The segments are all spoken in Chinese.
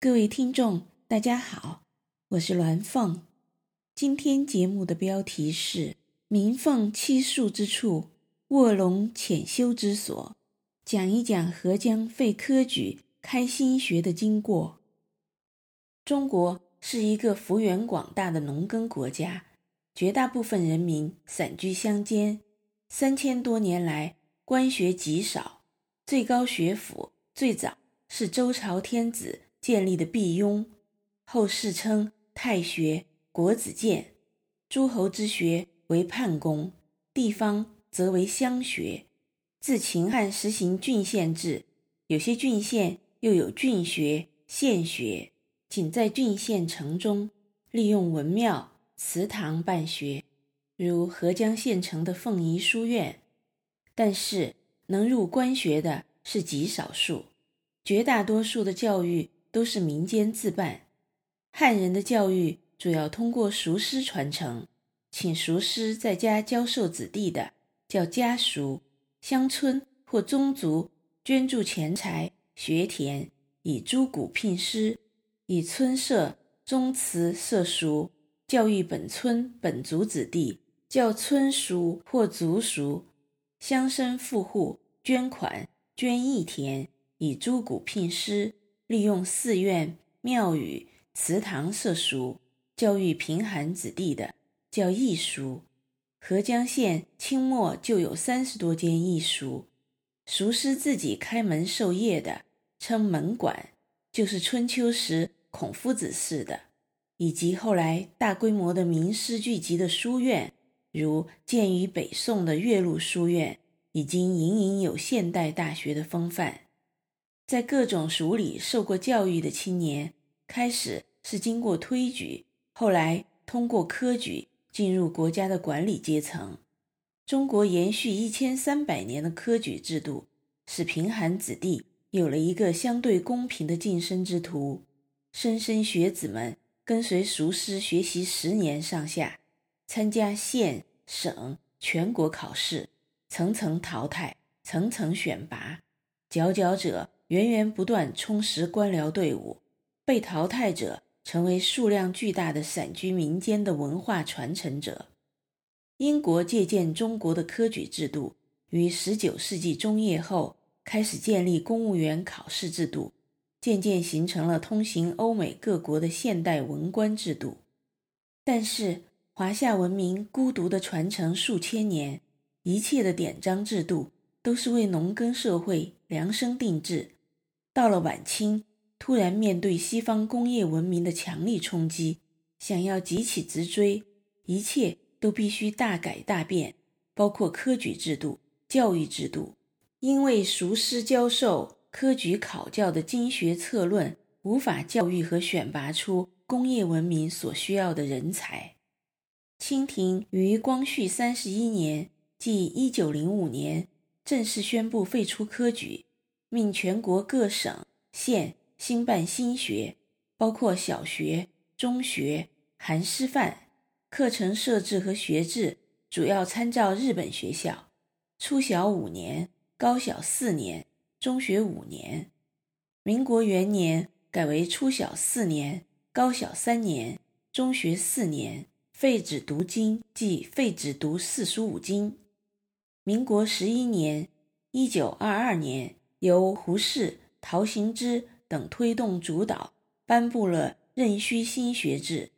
各位听众，大家好，我是鸾凤。今天节目的标题是“鸣凤栖树之处，卧龙潜修之所”，讲一讲合江废科举、开新学的经过。中国是一个幅员广大的农耕国家，绝大部分人民散居乡间，三千多年来官学极少，最高学府最早是周朝天子。建立的弼雍，后世称太学、国子监；诸侯之学为判公，地方则为乡学。自秦汉实行郡县制，有些郡县又有郡学、县学。仅在郡县城中，利用文庙、祠堂办学，如合江县城的凤仪书院。但是能入官学的是极少数，绝大多数的教育。都是民间自办。汉人的教育主要通过塾师传承，请塾师在家教授子弟的叫家塾。乡村或宗族捐助钱财、学田，以诸谷聘师，以村社、宗祠设塾，教育本村本族子弟，叫村塾或族塾。乡绅富户捐款捐义田，以诸谷聘师。利用寺院、庙宇、祠堂设塾，教育贫寒子弟的叫义塾。合江县清末就有三十多间义塾，塾师自己开门授业的称门馆，就是春秋时孔夫子式的，以及后来大规模的名师聚集的书院，如建于北宋的岳麓书院，已经隐隐有现代大学的风范。在各种塾里受过教育的青年，开始是经过推举，后来通过科举进入国家的管理阶层。中国延续一千三百年的科举制度，使贫寒子弟有了一个相对公平的晋升之途。莘莘学子们跟随塾师学习十年上下，参加县、省、全国考试，层层淘汰，层层选拔，佼佼者。源源不断充实官僚队伍，被淘汰者成为数量巨大的散居民间的文化传承者。英国借鉴中国的科举制度，于十九世纪中叶后开始建立公务员考试制度，渐渐形成了通行欧美各国的现代文官制度。但是华夏文明孤独地传承数千年，一切的典章制度都是为农耕社会量身定制。到了晚清，突然面对西方工业文明的强力冲击，想要急起直追，一切都必须大改大变，包括科举制度、教育制度。因为熟师教授、科举考教的经学策论无法教育和选拔出工业文明所需要的人才。清廷于光绪三十一年，即一九零五年，正式宣布废除科举。命全国各省县兴办新学，包括小学、中学，含师范。课程设置和学制主要参照日本学校，初小五年，高小四年，中学五年。民国元年改为初小四年，高小三年，中学四年，废止读经，即废止读四书五经。民国十一年，一九二二年。由胡适、陶行知等推动主导，颁布了壬戌新学制，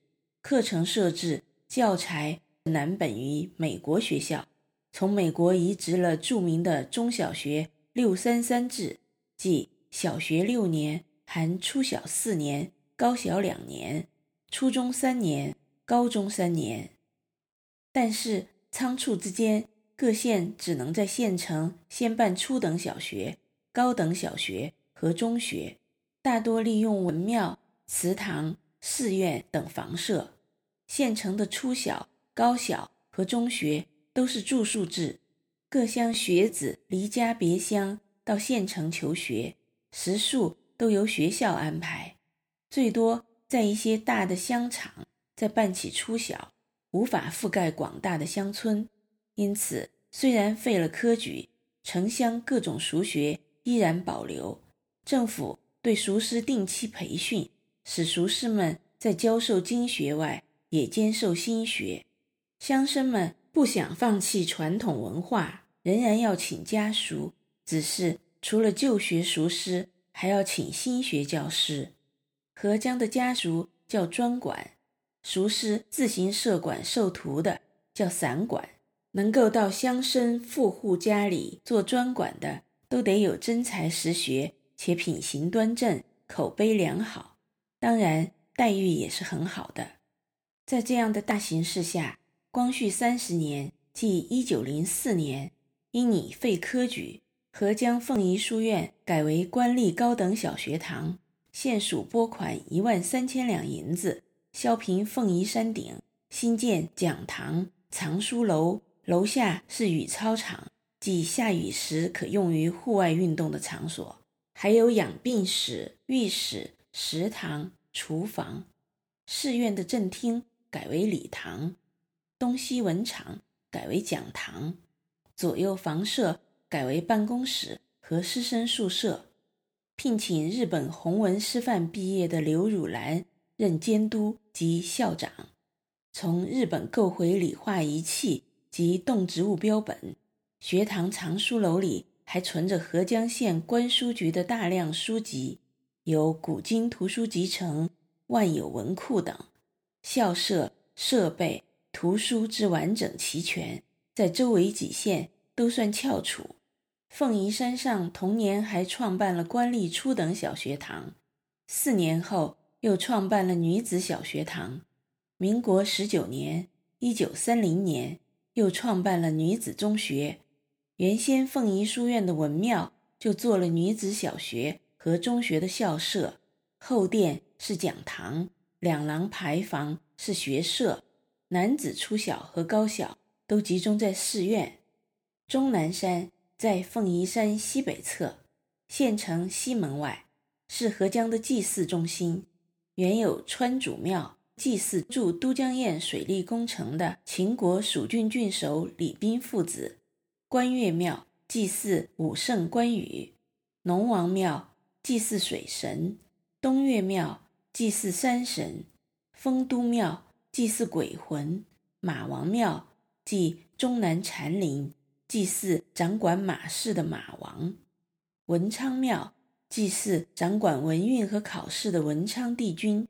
课程设置、教材南本于美国学校，从美国移植了著名的中小学六三三制，即小学六年含初小四年、高小两年，初中三年、高中三年。但是仓促之间，各县只能在县城先办初等小学。高等小学和中学大多利用文庙、祠堂、寺院等房舍。县城的初小、高小和中学都是住宿制，各乡学子离家别乡到县城求学，食宿都由学校安排。最多在一些大的乡场再办起初小，无法覆盖广大的乡村。因此，虽然废了科举，城乡各种塾学。依然保留，政府对塾师定期培训，使塾师们在教授经学外，也兼受心学。乡绅们不想放弃传统文化，仍然要请家塾，只是除了旧学塾师，还要请新学教师。合江的家塾叫专管，熟师自行设馆授徒的叫散馆。能够到乡绅富户家里做专管的，都得有真才实学，且品行端正，口碑良好，当然待遇也是很好的。在这样的大形势下，光绪三十年，即一九零四年，因拟废科举，合江凤仪书院改为官立高等小学堂，县属拨款一万三千两银子，削平凤仪山顶，新建讲堂、藏书楼。楼下是雨操场，即下雨时可用于户外运动的场所，还有养病室、浴室、食堂、厨房。寺院的正厅改为礼堂，东西文场改为讲堂，左右房舍改为办公室和师生宿舍。聘请日本弘文师范毕业的刘汝兰任监督及校长，从日本购回理化仪器。及动植物标本，学堂藏书楼里还存着合江县官书局的大量书籍，有古今图书集成、万有文库等。校舍设备、图书之完整齐全，在周围几县都算翘楚。凤仪山上同年还创办了官立初等小学堂，四年后又创办了女子小学堂。民国十九年（一九三零年）。又创办了女子中学，原先凤仪书院的文庙就做了女子小学和中学的校舍，后殿是讲堂，两廊牌坊是学舍，男子初小和高小都集中在寺院。终南山在凤仪山西北侧，县城西门外，是合江的祭祀中心，原有川主庙。祭祀驻都江堰水利工程的秦国蜀郡郡守李彬父子，关岳庙祭祀武圣关羽，龙王庙祭祀水神，东岳庙祭祀山神，丰都庙祭祀鬼魂，马王庙即终南禅林。祭祀掌管马事的马王，文昌庙祭祀掌管文运和考试的文昌帝君。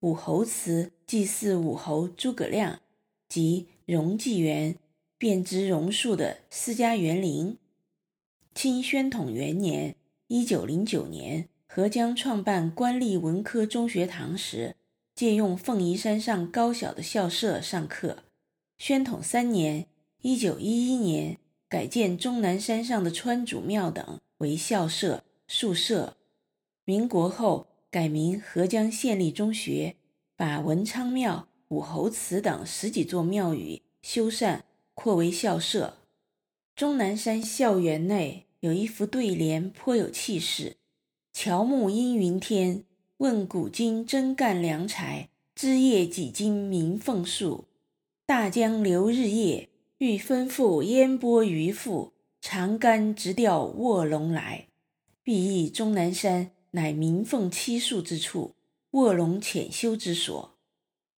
武侯祠祭祀武侯诸葛亮。及荣纪元遍植榕树的私家园林。清宣统元年（一九零九年），合江创办官立文科中学堂时，借用凤仪山上高小的校舍上课。宣统三年（一九一一年），改建终南山上的川主庙等为校舍、宿舍。民国后。改名合江县立中学，把文昌庙、武侯祠等十几座庙宇修缮，扩为校舍。终南山校园内有一副对联，颇有气势：“乔木阴云天，问古今真干良才。枝叶几经鸣凤树，大江流日夜，欲分复烟波渔父。长竿直钓卧龙来。”寓意终南山。乃鸣凤栖宿之处，卧龙潜修之所。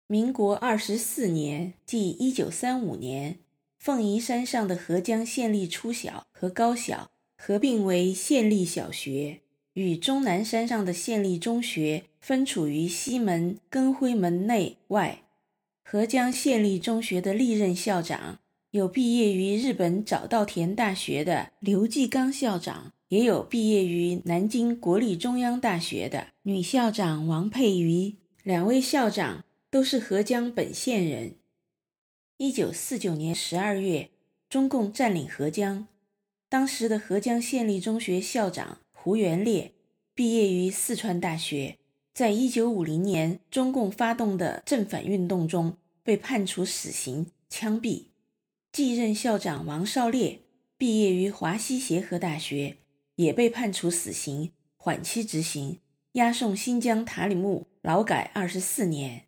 民国二十四年，即一九三五年，凤仪山上的合江县立初小和高小合并为县立小学，与终南山上的县立中学分处于西门更辉门内外。合江县立中学的历任校长有毕业于日本早稻田大学的刘继刚校长。也有毕业于南京国立中央大学的女校长王佩瑜，两位校长都是合江本县人。一九四九年十二月，中共占领合江，当时的合江县立中学校长胡元烈毕业于四川大学，在一九五零年中共发动的正反运动中被判处死刑，枪毙。继任校长王少烈毕业于华西协和大学。也被判处死刑，缓期执行，押送新疆塔里木劳改二十四年。